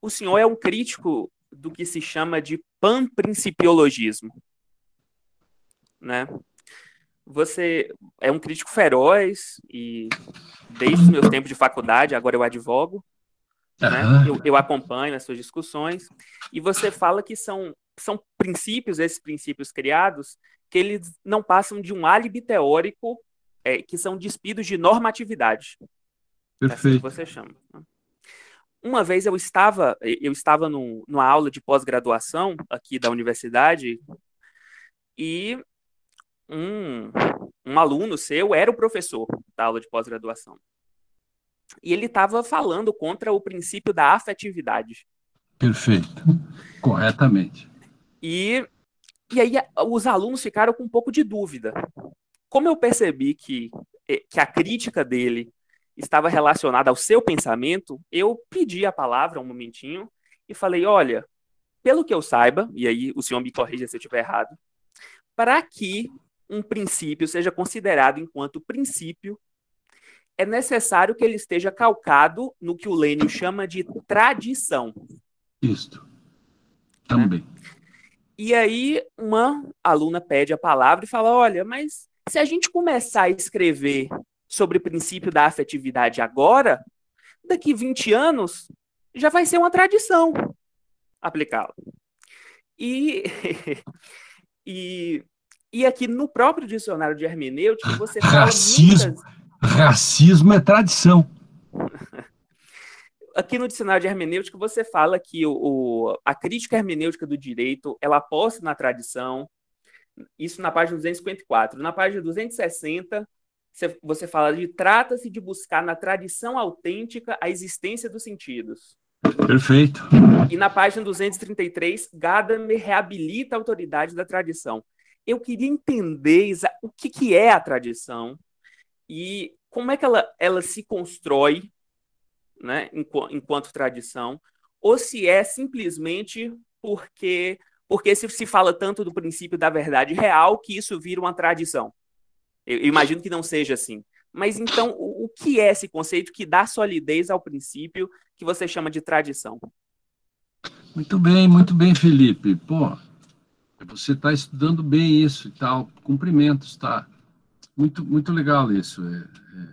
S4: o senhor é um crítico do que se chama de panprincipiologismo, né? Você é um crítico feroz e desde os meus tempos de faculdade, agora eu advogo, né? eu, eu acompanho as suas discussões e você fala que são são princípios, esses princípios criados, que eles não passam de um álibi teórico é, que são despidos de normatividade.
S2: Perfeito. É assim que
S4: você chama. Né? Uma vez eu estava, eu estava no, numa aula de pós-graduação aqui da universidade e um, um aluno seu era o professor da aula de pós-graduação. E ele estava falando contra o princípio da afetividade.
S2: Perfeito. Corretamente.
S4: E, e aí os alunos ficaram com um pouco de dúvida. Como eu percebi que, eh, que a crítica dele estava relacionada ao seu pensamento, eu pedi a palavra um momentinho e falei: olha, pelo que eu saiba, e aí o senhor me corrija se eu estiver errado, para que um princípio seja considerado enquanto princípio, é necessário que ele esteja calcado no que o Lênio chama de tradição.
S2: Isto. Também.
S4: E aí uma aluna pede a palavra e fala: olha, mas se a gente começar a escrever sobre o princípio da afetividade agora, daqui 20 anos, já vai ser uma tradição aplicá-lo. E, e, e aqui no próprio dicionário de hermenêutica você fala
S2: racismo, muitas... racismo é tradição.
S4: Aqui no dicionário de hermenêutica você fala que o, o, a crítica hermenêutica do direito ela aposta na tradição, isso na página 254. Na página 260 você, você fala de trata-se de buscar na tradição autêntica a existência dos sentidos.
S2: Perfeito.
S4: E na página 233, Gadamer reabilita a autoridade da tradição. Eu queria entender o que, que é a tradição e como é que ela, ela se constrói né, enquanto, enquanto tradição, ou se é simplesmente porque, porque se, se fala tanto do princípio da verdade real que isso vira uma tradição. Eu, eu imagino que não seja assim. Mas então, o, o que é esse conceito que dá solidez ao princípio que você chama de tradição?
S2: Muito bem, muito bem, Felipe. Pô, você está estudando bem isso e tal. Cumprimentos, tá? Muito, muito legal isso. É, é,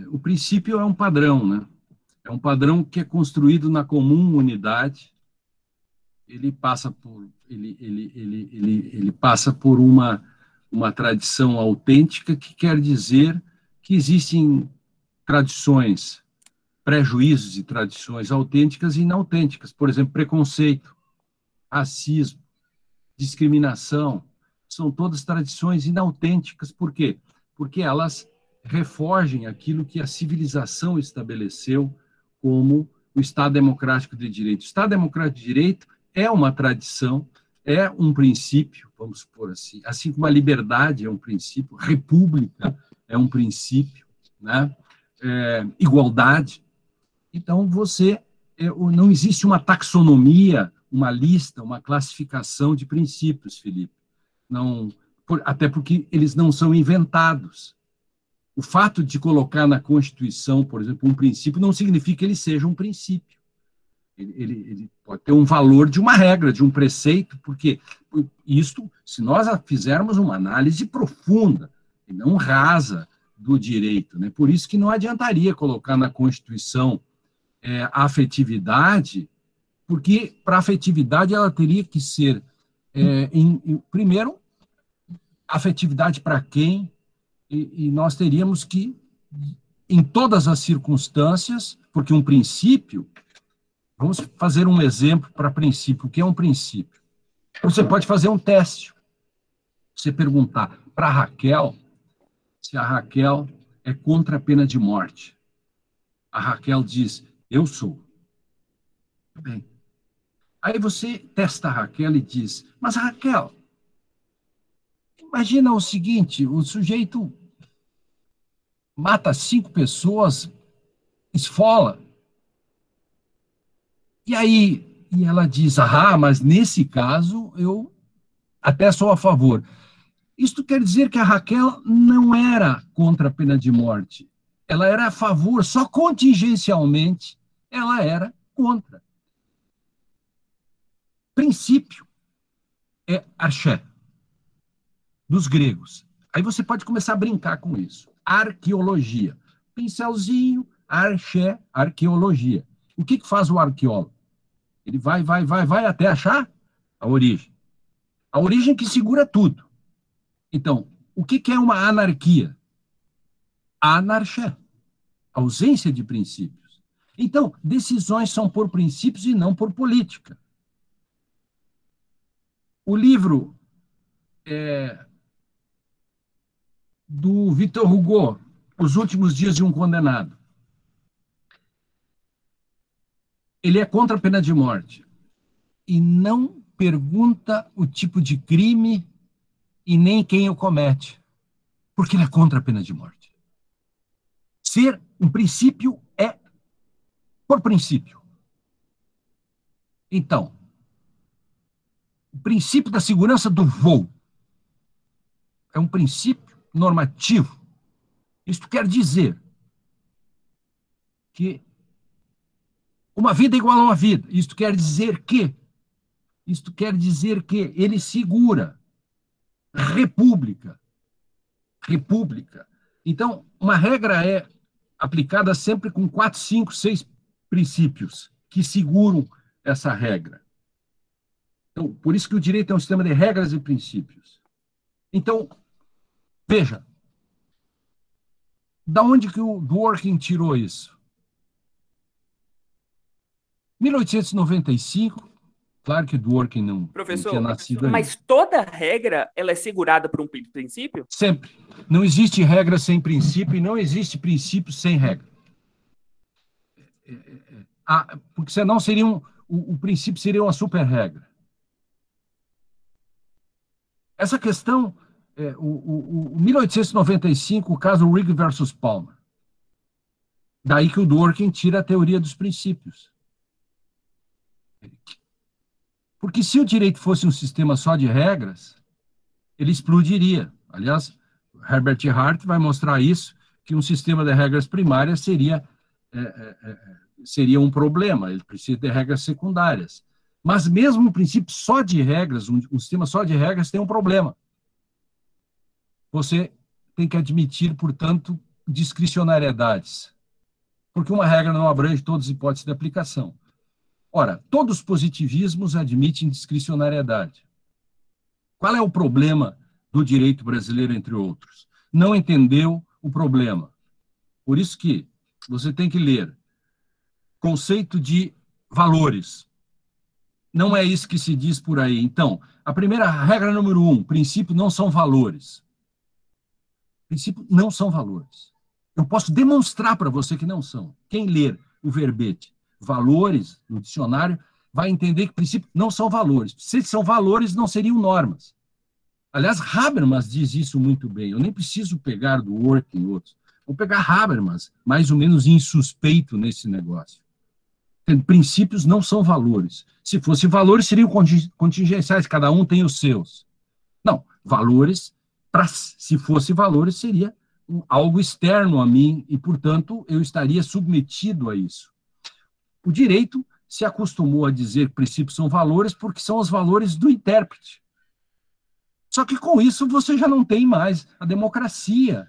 S2: é, o princípio é um padrão, né? É um padrão que é construído na comum unidade. Ele passa por, ele, ele, ele, ele, ele passa por uma uma tradição autêntica, que quer dizer que existem tradições, prejuízos e tradições autênticas e inautênticas. Por exemplo, preconceito, racismo, discriminação, são todas tradições inautênticas. Por quê? Porque elas reforgem aquilo que a civilização estabeleceu como o Estado Democrático de Direito. O Estado Democrático de Direito é uma tradição é um princípio, vamos supor assim, assim como a liberdade é um princípio, república é um princípio, né? É, igualdade. Então, você, é, não existe uma taxonomia, uma lista, uma classificação de princípios, Felipe. Não, por, até porque eles não são inventados. O fato de colocar na Constituição, por exemplo, um princípio, não significa que ele seja um princípio. Ele, ele, ele, pode ter um valor de uma regra, de um preceito, porque isto, se nós fizermos uma análise profunda e não rasa do direito, né? por isso que não adiantaria colocar na Constituição é, a afetividade, porque para afetividade ela teria que ser, é, em, em, primeiro, afetividade para quem, e, e nós teríamos que, em todas as circunstâncias, porque um princípio Vamos fazer um exemplo para princípio. O que é um princípio? Você pode fazer um teste. Você perguntar para Raquel se a Raquel é contra a pena de morte. A Raquel diz: Eu sou. Bem. Aí você testa a Raquel e diz: Mas Raquel, imagina o seguinte: o sujeito mata cinco pessoas, esfola, e aí, e ela diz, ah, mas nesse caso eu até sou a favor. Isto quer dizer que a Raquel não era contra a pena de morte. Ela era a favor, só contingencialmente ela era contra. Princípio é arché, dos gregos. Aí você pode começar a brincar com isso. Arqueologia. Pincelzinho, arché, arqueologia. O que, que faz o arqueólogo? Ele vai, vai, vai, vai até achar a origem. A origem que segura tudo. Então, o que, que é uma anarquia? Anarchia. Ausência de princípios. Então, decisões são por princípios e não por política. O livro é, do Victor Hugo, Os Últimos Dias de um Condenado, ele é contra a pena de morte e não pergunta o tipo de crime e nem quem o comete, porque ele é contra a pena de morte. Ser um princípio é por princípio. Então, o princípio da segurança do voo é um princípio normativo. Isto quer dizer que uma vida igual a uma vida. Isto quer dizer que, isto quer dizer que ele segura república. República. Então, uma regra é aplicada sempre com quatro, cinco, seis princípios que seguram essa regra. Então, por isso que o direito é um sistema de regras e princípios. Então, veja, da onde que o Dworkin tirou isso? 1895, claro que Dworkin não,
S4: Professor,
S2: não tinha nascido
S4: mas
S2: ainda.
S4: toda regra ela é segurada por um princípio?
S2: Sempre. Não existe regra sem princípio e não existe princípio sem regra. Ah, porque senão seria um, o, o princípio seria uma super regra. Essa questão, é, o, o, o 1895, o caso Rigg versus Palmer. Daí que o Dworkin tira a teoria dos princípios. Porque se o direito fosse um sistema só de regras, ele explodiria. Aliás, Herbert Hart vai mostrar isso, que um sistema de regras primárias seria, é, é, é, seria um problema, ele precisa de regras secundárias. Mas mesmo um princípio só de regras, um, um sistema só de regras tem um problema. Você tem que admitir, portanto, discricionariedades. Porque uma regra não abrange todas as hipóteses de aplicação. Ora, todos os positivismos admitem discricionariedade. Qual é o problema do direito brasileiro, entre outros? Não entendeu o problema. Por isso que você tem que ler conceito de valores. Não é isso que se diz por aí. Então, a primeira regra número um: princípio não são valores. Princípio não são valores. Eu posso demonstrar para você que não são. Quem ler o verbete valores no dicionário vai entender que princípio não são valores. Se são valores, não seriam normas. Aliás, Habermas diz isso muito bem. Eu nem preciso pegar do Work em outros. Vou pegar Habermas, mais ou menos insuspeito nesse negócio. Princípios não são valores. Se fossem valores, seriam contingenciais, cada um tem os seus. Não, valores, pra, se fosse valores, seria algo externo a mim e, portanto, eu estaria submetido a isso. O direito se acostumou a dizer que princípios são valores porque são os valores do intérprete. Só que com isso você já não tem mais a democracia.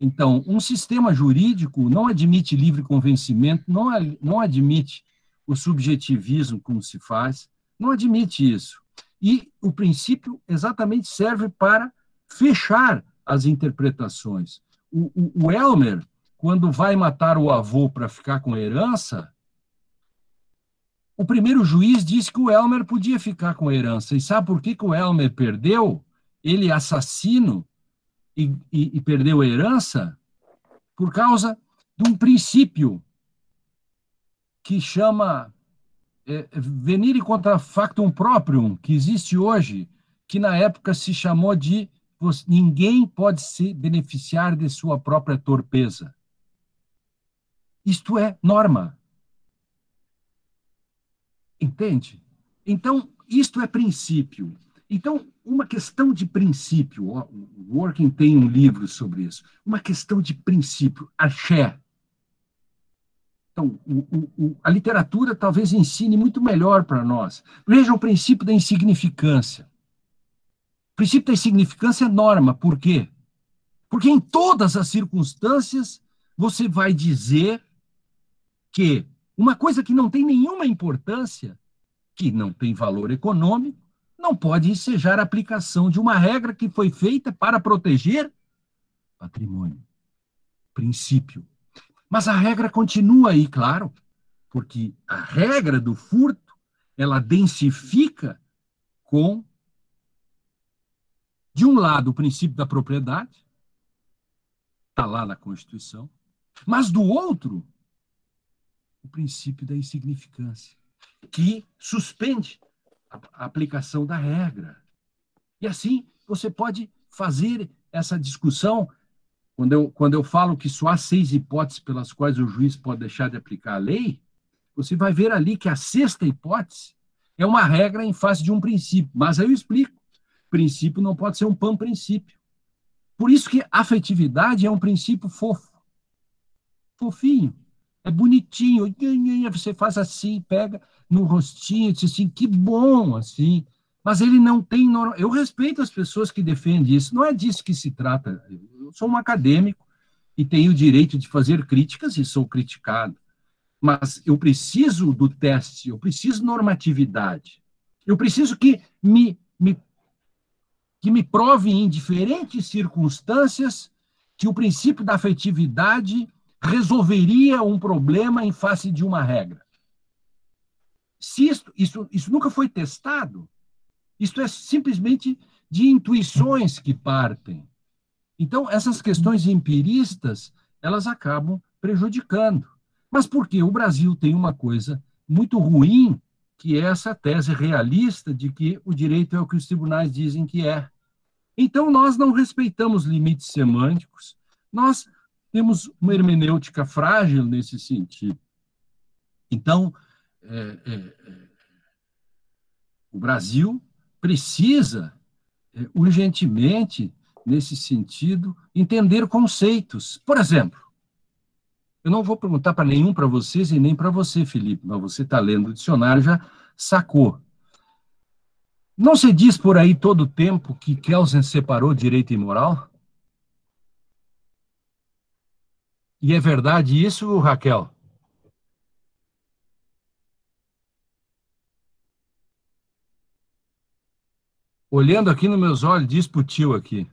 S2: Então, um sistema jurídico não admite livre convencimento, não, não admite o subjetivismo como se faz, não admite isso. E o princípio exatamente serve para fechar as interpretações. O, o, o Elmer, quando vai matar o avô para ficar com a herança, o primeiro juiz disse que o Elmer podia ficar com a herança. E sabe por que, que o Elmer perdeu? Ele é assassino e, e, e perdeu a herança? Por causa de um princípio que chama é, venire contra factum proprium, que existe hoje, que na época se chamou de ninguém pode se beneficiar de sua própria torpeza. Isto é norma. Entende? Então, isto é princípio. Então, uma questão de princípio, o Working tem um livro sobre isso, uma questão de princípio, axé. Então, o, o, a literatura talvez ensine muito melhor para nós. Veja o princípio da insignificância. O princípio da insignificância é norma. Por quê? Porque em todas as circunstâncias você vai dizer que uma coisa que não tem nenhuma importância, que não tem valor econômico, não pode ensejar a aplicação de uma regra que foi feita para proteger patrimônio. Princípio. Mas a regra continua aí, claro, porque a regra do furto, ela densifica com de um lado o princípio da propriedade, está lá na Constituição, mas do outro o princípio da insignificância, que suspende a aplicação da regra. E assim você pode fazer essa discussão. Quando eu, quando eu falo que só há seis hipóteses pelas quais o juiz pode deixar de aplicar a lei, você vai ver ali que a sexta hipótese é uma regra em face de um princípio. Mas aí eu explico. Princípio não pode ser um pan-princípio. Por isso que afetividade é um princípio fofo. Fofinho é bonitinho, você faz assim, pega no rostinho, diz assim, que bom, assim. Mas ele não tem. Eu respeito as pessoas que defendem isso, não é disso que se trata. Eu sou um acadêmico e tenho o direito de fazer críticas e sou criticado. mas eu preciso do teste, eu preciso normatividade. Eu preciso que me, me que me prove em diferentes circunstâncias que o princípio da afetividade resolveria um problema em face de uma regra. Se isso, isso, isso nunca foi testado, isto é simplesmente de intuições que partem. Então, essas questões empiristas, elas acabam prejudicando. Mas por quê? O Brasil tem uma coisa muito ruim, que é essa tese realista de que o direito é o que os tribunais dizem que é. Então, nós não respeitamos limites semânticos, nós temos uma hermenêutica frágil nesse sentido. Então, é, é, é, o Brasil precisa, é, urgentemente, nesse sentido, entender conceitos. Por exemplo, eu não vou perguntar para nenhum para vocês e nem para você, Felipe, mas você está lendo o dicionário, já sacou. Não se diz por aí todo o tempo que Kelsen separou direito e moral? E é verdade isso, Raquel? Olhando aqui nos meus olhos, discutiu aqui.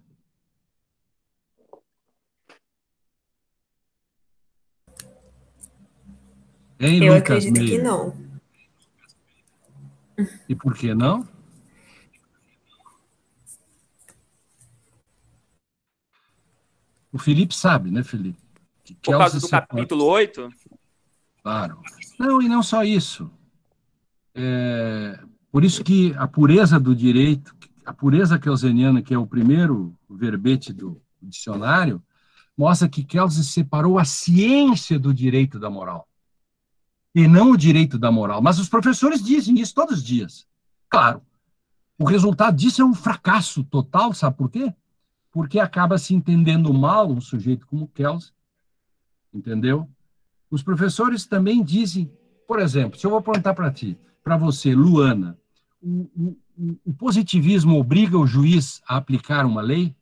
S5: Hein, Eu Lucas acredito Meire? que não.
S2: E por que não? O Felipe sabe, né, Felipe?
S4: Que Por causa do capítulo 8?
S2: Claro. Não, e não só isso. É, por isso que a pureza do direito, a pureza kelseniana, que é o primeiro verbete do dicionário, mostra que Kelsen separou a ciência do direito da moral. E não o direito da moral. Mas os professores dizem isso todos os dias. Claro. O resultado disso é um fracasso total, sabe por quê? porque acaba se entendendo mal um sujeito como Kelsen, entendeu? Os professores também dizem, por exemplo, se eu vou perguntar para ti, para você, Luana, o, o, o positivismo obriga o juiz a aplicar uma lei?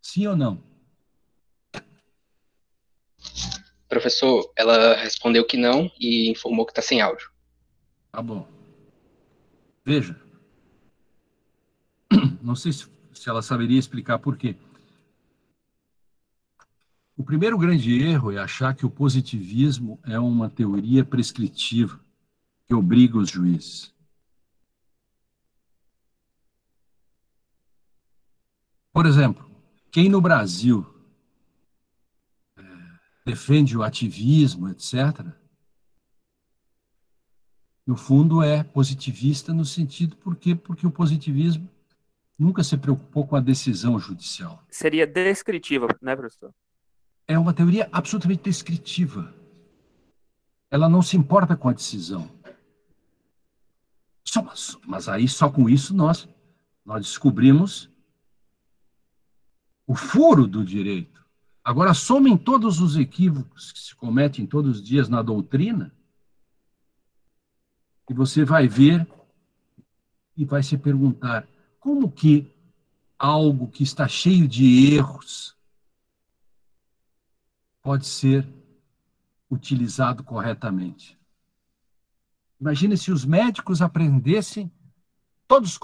S2: Sim ou não?
S3: Professor, ela respondeu que não e informou que está sem áudio.
S2: Tá bom. Veja. Não sei se, se ela saberia explicar por quê. O primeiro grande erro é achar que o positivismo é uma teoria prescritiva que obriga os juízes. Por exemplo, quem no Brasil defende o ativismo, etc., no fundo é positivista no sentido porque porque o positivismo nunca se preocupou com a decisão judicial.
S4: Seria descritiva, né, professor?
S2: É uma teoria absolutamente descritiva. Ela não se importa com a decisão. Só, mas, mas aí só com isso nós nós descobrimos o furo do direito. Agora, somem todos os equívocos que se cometem todos os dias na doutrina, e você vai ver e vai se perguntar como que algo que está cheio de erros pode ser utilizado corretamente. Imagine se os médicos aprendessem todos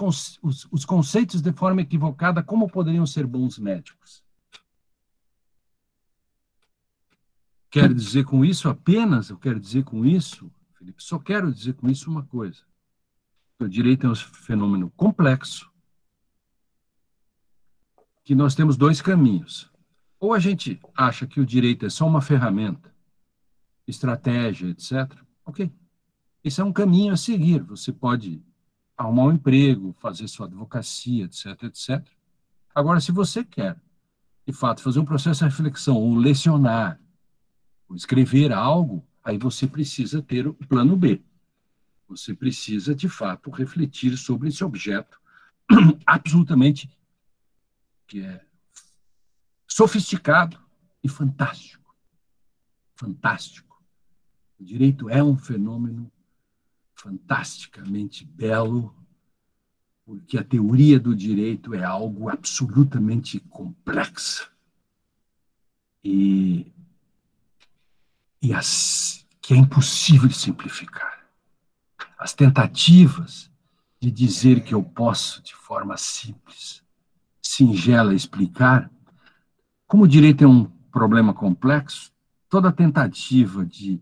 S2: os conceitos de forma equivocada, como poderiam ser bons médicos? Quero dizer com isso apenas, eu quero dizer com isso, Felipe, só quero dizer com isso uma coisa. O direito é um fenômeno complexo, que nós temos dois caminhos. Ou a gente acha que o direito é só uma ferramenta, estratégia, etc. Ok. Esse é um caminho a seguir. Você pode arrumar um emprego, fazer sua advocacia, etc, etc. Agora, se você quer, de fato, fazer um processo de reflexão ou lecionar, escrever algo, aí você precisa ter o plano B. Você precisa, de fato, refletir sobre esse objeto absolutamente que é sofisticado e fantástico. Fantástico. O direito é um fenômeno fantasticamente belo porque a teoria do direito é algo absolutamente complexo e, e as, que é impossível simplificar. As tentativas de dizer que eu posso, de forma simples, singela, explicar, como o direito é um problema complexo, toda tentativa de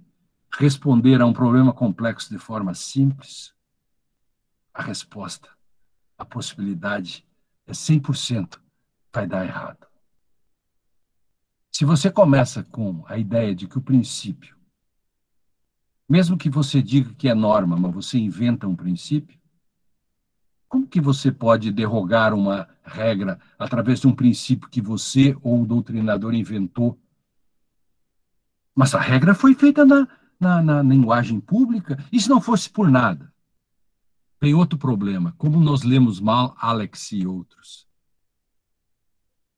S2: responder a um problema complexo de forma simples, a resposta, a possibilidade é 100% vai dar errado. Se você começa com a ideia de que o princípio, mesmo que você diga que é norma, mas você inventa um princípio, como que você pode derrogar uma regra através de um princípio que você ou o doutrinador inventou mas a regra foi feita na, na, na linguagem pública. E se não fosse por nada? Tem outro problema. Como nós lemos mal Alex e outros?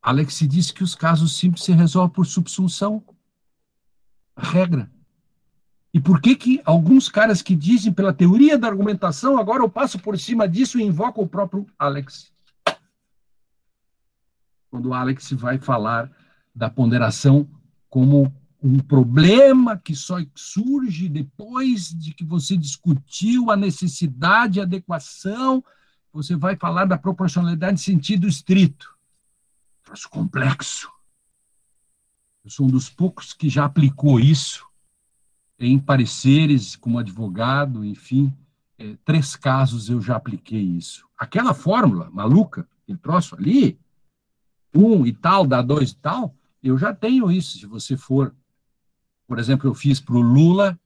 S2: Alex disse que os casos simples se resolvem por subsunção. A regra. E por que que alguns caras que dizem pela teoria da argumentação, agora eu passo por cima disso e invoco o próprio Alex? Quando o Alex vai falar da ponderação como um problema que só surge depois de que você discutiu a necessidade, a adequação, você vai falar da proporcionalidade em sentido estrito. Troço complexo. Eu sou um dos poucos que já aplicou isso em pareceres como advogado, enfim, é, três casos eu já apliquei isso. Aquela fórmula maluca, aquele troço ali, um e tal, dá dois e tal, eu já tenho isso. Se você for por exemplo, eu fiz para o Lula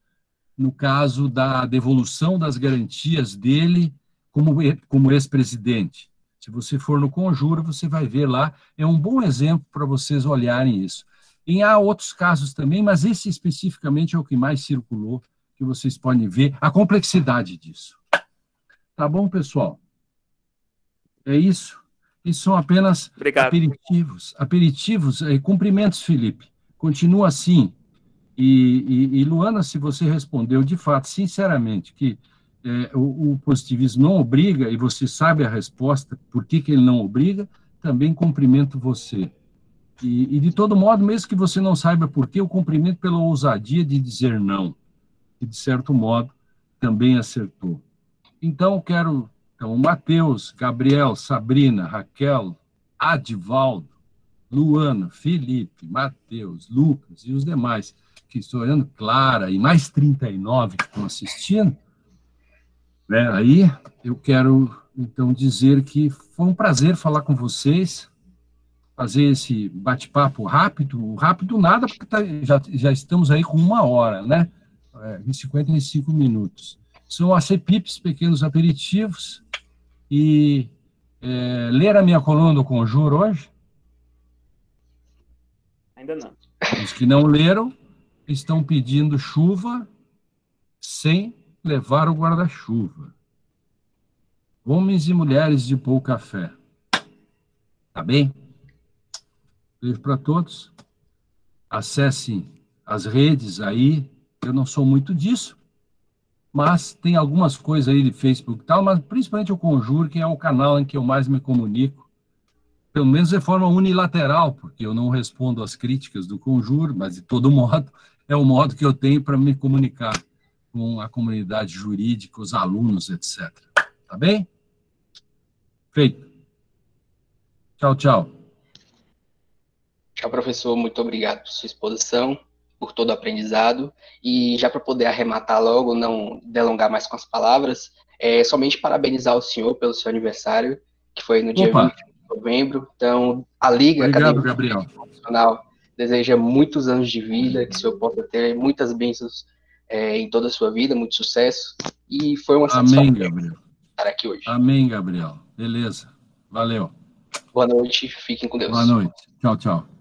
S2: no caso da devolução das garantias dele como, como ex-presidente. Se você for no Conjuro, você vai ver lá, é um bom exemplo para vocês olharem isso. E há outros casos também, mas esse especificamente é o que mais circulou, que vocês podem ver a complexidade disso. Tá bom, pessoal? É isso. Isso são apenas
S4: Obrigado.
S2: aperitivos. Aperitivos, é, cumprimentos, Felipe. Continua assim. E, e, e, Luana, se você respondeu de fato, sinceramente, que é, o, o, positivismo não obriga, e você sabe a resposta, por que, que ele não obriga, também cumprimento você. E, e, de todo modo, mesmo que você não saiba por que, eu cumprimento pela ousadia de dizer não. E, de certo modo, também acertou. Então, quero. Então, Mateus, Gabriel, Sabrina, Raquel, Adivaldo, Luana, Felipe, Mateus, Lucas e os demais que estou olhando, Clara e mais 39 que estão assistindo, né? aí eu quero então dizer que foi um prazer falar com vocês, fazer esse bate-papo rápido, rápido nada, porque tá, já, já estamos aí com uma hora, né? É, em 55 minutos. São ACPIPs, pequenos aperitivos, e é, ler a minha coluna do Conjuro hoje?
S4: Ainda não.
S2: Os que não leram, estão pedindo chuva sem levar o guarda-chuva. Homens e mulheres de pouca fé. Tá bem? Beijo para todos. Acessem as redes aí. Eu não sou muito disso, mas tem algumas coisas aí de Facebook e tal, mas principalmente o Conjuro, que é o canal em que eu mais me comunico. Pelo menos de forma unilateral, porque eu não respondo às críticas do Conjuro, mas de todo modo é o modo que eu tenho para me comunicar com a comunidade jurídica, os alunos, etc. Tá bem? Feito. Tchau, tchau.
S3: Tchau, professor. Muito obrigado por sua exposição, por todo o aprendizado. E já para poder arrematar logo, não delongar mais com as palavras, é somente parabenizar o senhor pelo seu aniversário, que foi no dia Opa. 20 de novembro. Então, a Liga
S2: Obrigado, Gabriel.
S3: Profissional deseja muitos anos de vida, que o senhor possa ter muitas bênçãos é, em toda a sua vida, muito sucesso. E foi uma
S2: satisfação Amém, Gabriel.
S3: estar aqui hoje.
S2: Amém, Gabriel. Beleza. Valeu.
S3: Boa noite, fiquem com Deus.
S2: Boa noite. Tchau, tchau.